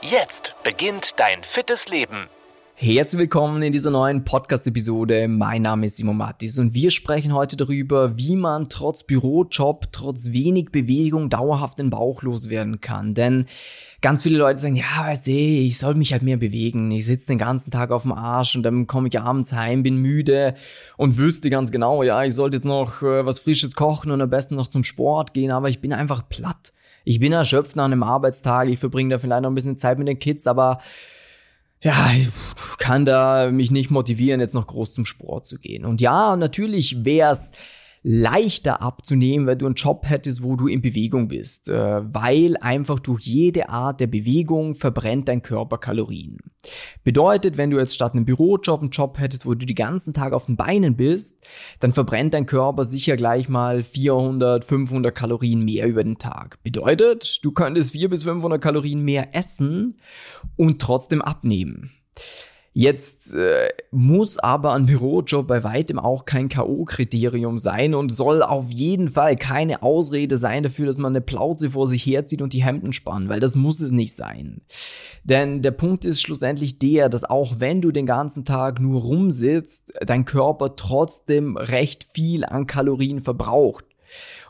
Jetzt beginnt dein fittes Leben. Herzlich willkommen in dieser neuen Podcast-Episode. Mein Name ist Simon Mattis und wir sprechen heute darüber, wie man trotz Bürojob, trotz wenig Bewegung dauerhaft den Bauch loswerden kann. Denn ganz viele Leute sagen, ja, weißt du, ich soll mich halt mehr bewegen. Ich sitze den ganzen Tag auf dem Arsch und dann komme ich abends heim, bin müde und wüsste ganz genau, ja, ich sollte jetzt noch äh, was Frisches kochen und am besten noch zum Sport gehen, aber ich bin einfach platt ich bin erschöpft nach einem Arbeitstag, ich verbringe da vielleicht noch ein bisschen Zeit mit den Kids, aber ja, ich kann da mich nicht motivieren, jetzt noch groß zum Sport zu gehen. Und ja, natürlich wäre es leichter abzunehmen, weil du einen Job hättest, wo du in Bewegung bist, äh, weil einfach durch jede Art der Bewegung verbrennt dein Körper Kalorien. Bedeutet, wenn du jetzt statt einem Bürojob einen Job hättest, wo du die ganzen Tag auf den Beinen bist, dann verbrennt dein Körper sicher gleich mal 400, 500 Kalorien mehr über den Tag. Bedeutet, du könntest 400 bis 500 Kalorien mehr essen und trotzdem abnehmen. Jetzt äh, muss aber ein Bürojob bei weitem auch kein K.O.-Kriterium sein und soll auf jeden Fall keine Ausrede sein dafür, dass man eine Plauze vor sich herzieht und die Hemden spannt, weil das muss es nicht sein. Denn der Punkt ist schlussendlich der, dass auch wenn du den ganzen Tag nur rumsitzt, dein Körper trotzdem recht viel an Kalorien verbraucht.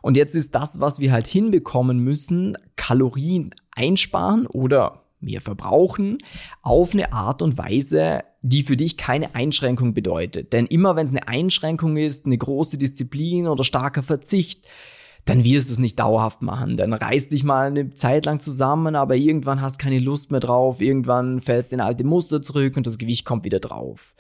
Und jetzt ist das, was wir halt hinbekommen müssen, Kalorien einsparen oder mehr verbrauchen, auf eine Art und Weise, die für dich keine Einschränkung bedeutet. Denn immer wenn es eine Einschränkung ist, eine große Disziplin oder starker Verzicht, dann wirst du es nicht dauerhaft machen. Dann reißt dich mal eine Zeit lang zusammen, aber irgendwann hast keine Lust mehr drauf, irgendwann fällst in alte Muster zurück und das Gewicht kommt wieder drauf.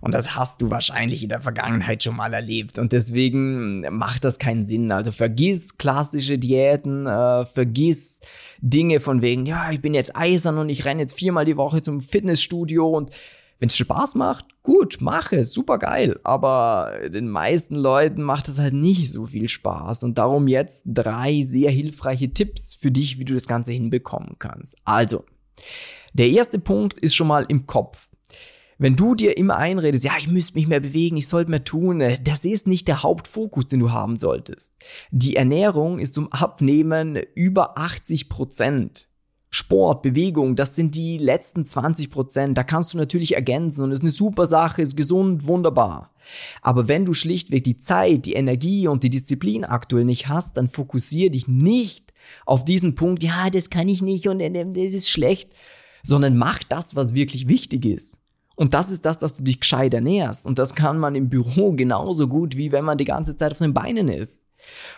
Und das hast du wahrscheinlich in der Vergangenheit schon mal erlebt und deswegen macht das keinen Sinn. Also vergiss klassische Diäten, äh, vergiss Dinge von wegen, ja, ich bin jetzt eisern und ich renne jetzt viermal die Woche zum Fitnessstudio und wenn es Spaß macht, gut, mache, super geil. Aber den meisten Leuten macht es halt nicht so viel Spaß. Und darum jetzt drei sehr hilfreiche Tipps für dich, wie du das Ganze hinbekommen kannst. Also, der erste Punkt ist schon mal im Kopf. Wenn du dir immer einredest, ja, ich müsste mich mehr bewegen, ich sollte mehr tun, äh, das ist nicht der Hauptfokus, den du haben solltest. Die Ernährung ist zum Abnehmen über 80 Prozent. Sport, Bewegung, das sind die letzten 20 Prozent. Da kannst du natürlich ergänzen und ist eine super Sache, ist gesund, wunderbar. Aber wenn du schlichtweg die Zeit, die Energie und die Disziplin aktuell nicht hast, dann fokussier dich nicht auf diesen Punkt, ja, das kann ich nicht und das ist schlecht, sondern mach das, was wirklich wichtig ist. Und das ist das, dass du dich gescheit ernährst. Und das kann man im Büro genauso gut, wie wenn man die ganze Zeit auf den Beinen ist.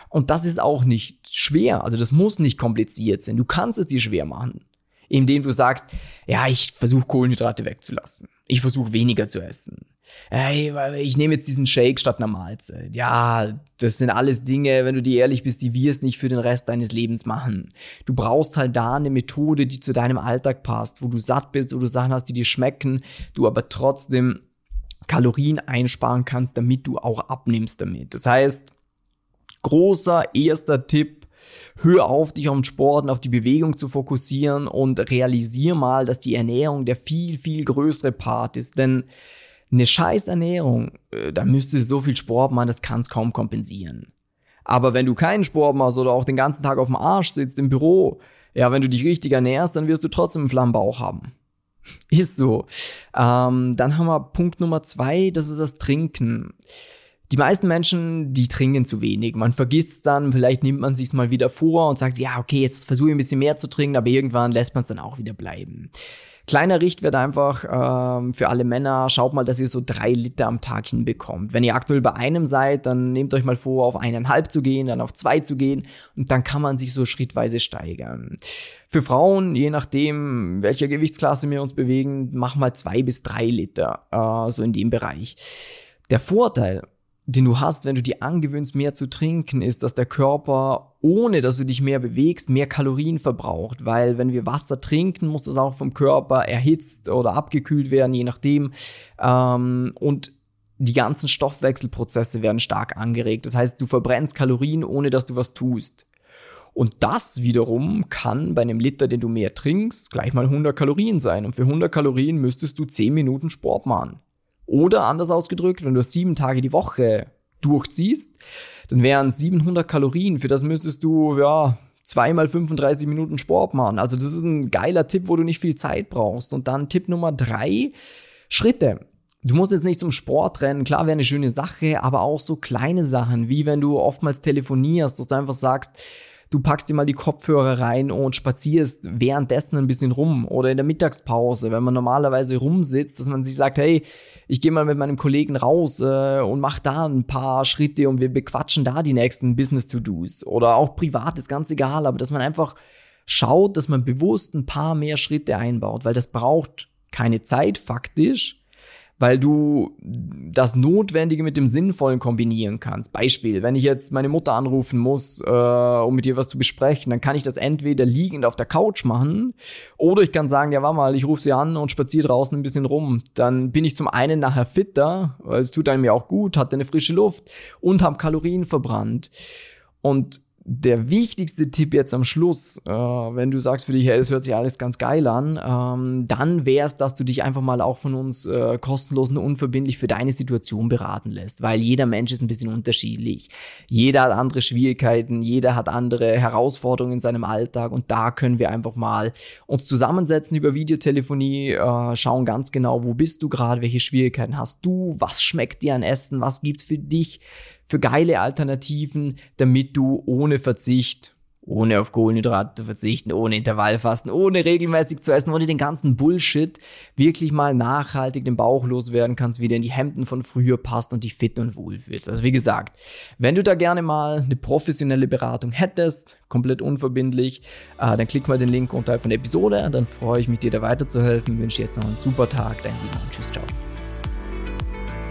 Und das ist auch nicht schwer. Also das muss nicht kompliziert sein. Du kannst es dir schwer machen. Indem du sagst, ja, ich versuche Kohlenhydrate wegzulassen. Ich versuche weniger zu essen. Hey, ich nehme jetzt diesen Shake statt einer Mahlzeit. Ja, das sind alles Dinge, wenn du dir ehrlich bist, die wirst nicht für den Rest deines Lebens machen. Du brauchst halt da eine Methode, die zu deinem Alltag passt, wo du satt bist, wo du Sachen hast, die dir schmecken, du aber trotzdem Kalorien einsparen kannst, damit du auch abnimmst damit. Das heißt, großer erster Tipp. Hör auf, dich auf den Sport und auf die Bewegung zu fokussieren und realisier mal, dass die Ernährung der viel, viel größere Part ist. Denn eine scheiß Ernährung, äh, da müsstest du so viel Sport machen, das kannst kaum kompensieren. Aber wenn du keinen Sport machst oder auch den ganzen Tag auf dem Arsch sitzt im Büro, ja, wenn du dich richtig ernährst, dann wirst du trotzdem einen Flammenbauch haben. Ist so. Ähm, dann haben wir Punkt Nummer zwei, das ist das Trinken. Die meisten Menschen, die trinken zu wenig. Man vergisst dann, vielleicht nimmt man sich's mal wieder vor und sagt, ja, okay, jetzt versuche ich ein bisschen mehr zu trinken, aber irgendwann lässt man es dann auch wieder bleiben. Kleiner Richtwert einfach ähm, für alle Männer, schaut mal, dass ihr so drei Liter am Tag hinbekommt. Wenn ihr aktuell bei einem seid, dann nehmt euch mal vor, auf eineinhalb zu gehen, dann auf zwei zu gehen und dann kann man sich so schrittweise steigern. Für Frauen, je nachdem, welcher Gewichtsklasse wir uns bewegen, mach mal zwei bis drei Liter, äh, so in dem Bereich. Der Vorteil den du hast, wenn du dir angewöhnst, mehr zu trinken, ist, dass der Körper, ohne dass du dich mehr bewegst, mehr Kalorien verbraucht. Weil wenn wir Wasser trinken, muss das auch vom Körper erhitzt oder abgekühlt werden, je nachdem. Ähm, und die ganzen Stoffwechselprozesse werden stark angeregt. Das heißt, du verbrennst Kalorien, ohne dass du was tust. Und das wiederum kann bei einem Liter, den du mehr trinkst, gleich mal 100 Kalorien sein. Und für 100 Kalorien müsstest du 10 Minuten Sport machen. Oder anders ausgedrückt, wenn du sieben Tage die Woche durchziehst, dann wären 700 Kalorien. Für das müsstest du, ja, zweimal 35 Minuten Sport machen. Also das ist ein geiler Tipp, wo du nicht viel Zeit brauchst. Und dann Tipp Nummer drei, Schritte. Du musst jetzt nicht zum Sport rennen, klar wäre eine schöne Sache, aber auch so kleine Sachen, wie wenn du oftmals telefonierst, dass du einfach sagst, du packst dir mal die Kopfhörer rein und spazierst währenddessen ein bisschen rum oder in der Mittagspause, wenn man normalerweise rumsitzt, dass man sich sagt, hey, ich gehe mal mit meinem Kollegen raus äh, und mach da ein paar Schritte und wir bequatschen da die nächsten Business-to-Dos. Oder auch privat, ist ganz egal, aber dass man einfach schaut, dass man bewusst ein paar mehr Schritte einbaut, weil das braucht keine Zeit faktisch, weil du das Notwendige mit dem Sinnvollen kombinieren kannst. Beispiel, wenn ich jetzt meine Mutter anrufen muss, äh, um mit ihr was zu besprechen, dann kann ich das entweder liegend auf der Couch machen oder ich kann sagen, ja, warte mal, ich rufe sie an und spaziere draußen ein bisschen rum. Dann bin ich zum einen nachher fitter, weil es tut einem ja auch gut, hat eine frische Luft und habe Kalorien verbrannt. Und der wichtigste Tipp jetzt am Schluss, äh, wenn du sagst für dich, hey, es hört sich alles ganz geil an, ähm, dann wäre es, dass du dich einfach mal auch von uns äh, kostenlos und unverbindlich für deine Situation beraten lässt, weil jeder Mensch ist ein bisschen unterschiedlich. Jeder hat andere Schwierigkeiten, jeder hat andere Herausforderungen in seinem Alltag und da können wir einfach mal uns zusammensetzen über Videotelefonie, äh, schauen ganz genau, wo bist du gerade, welche Schwierigkeiten hast du, was schmeckt dir an Essen, was gibt's für dich für geile Alternativen, damit du ohne Verzicht, ohne auf Kohlenhydrate zu verzichten, ohne Intervallfasten, ohne regelmäßig zu essen, ohne den ganzen Bullshit wirklich mal nachhaltig den Bauch loswerden kannst, wieder in die Hemden von früher passt und dich fit und wohl fühlst. Also wie gesagt, wenn du da gerne mal eine professionelle Beratung hättest, komplett unverbindlich, äh, dann klick mal den Link unterhalb von der Episode, dann freue ich mich, dir da weiterzuhelfen. Wünsche jetzt noch einen super Tag, dein Simon. Tschüss, ciao.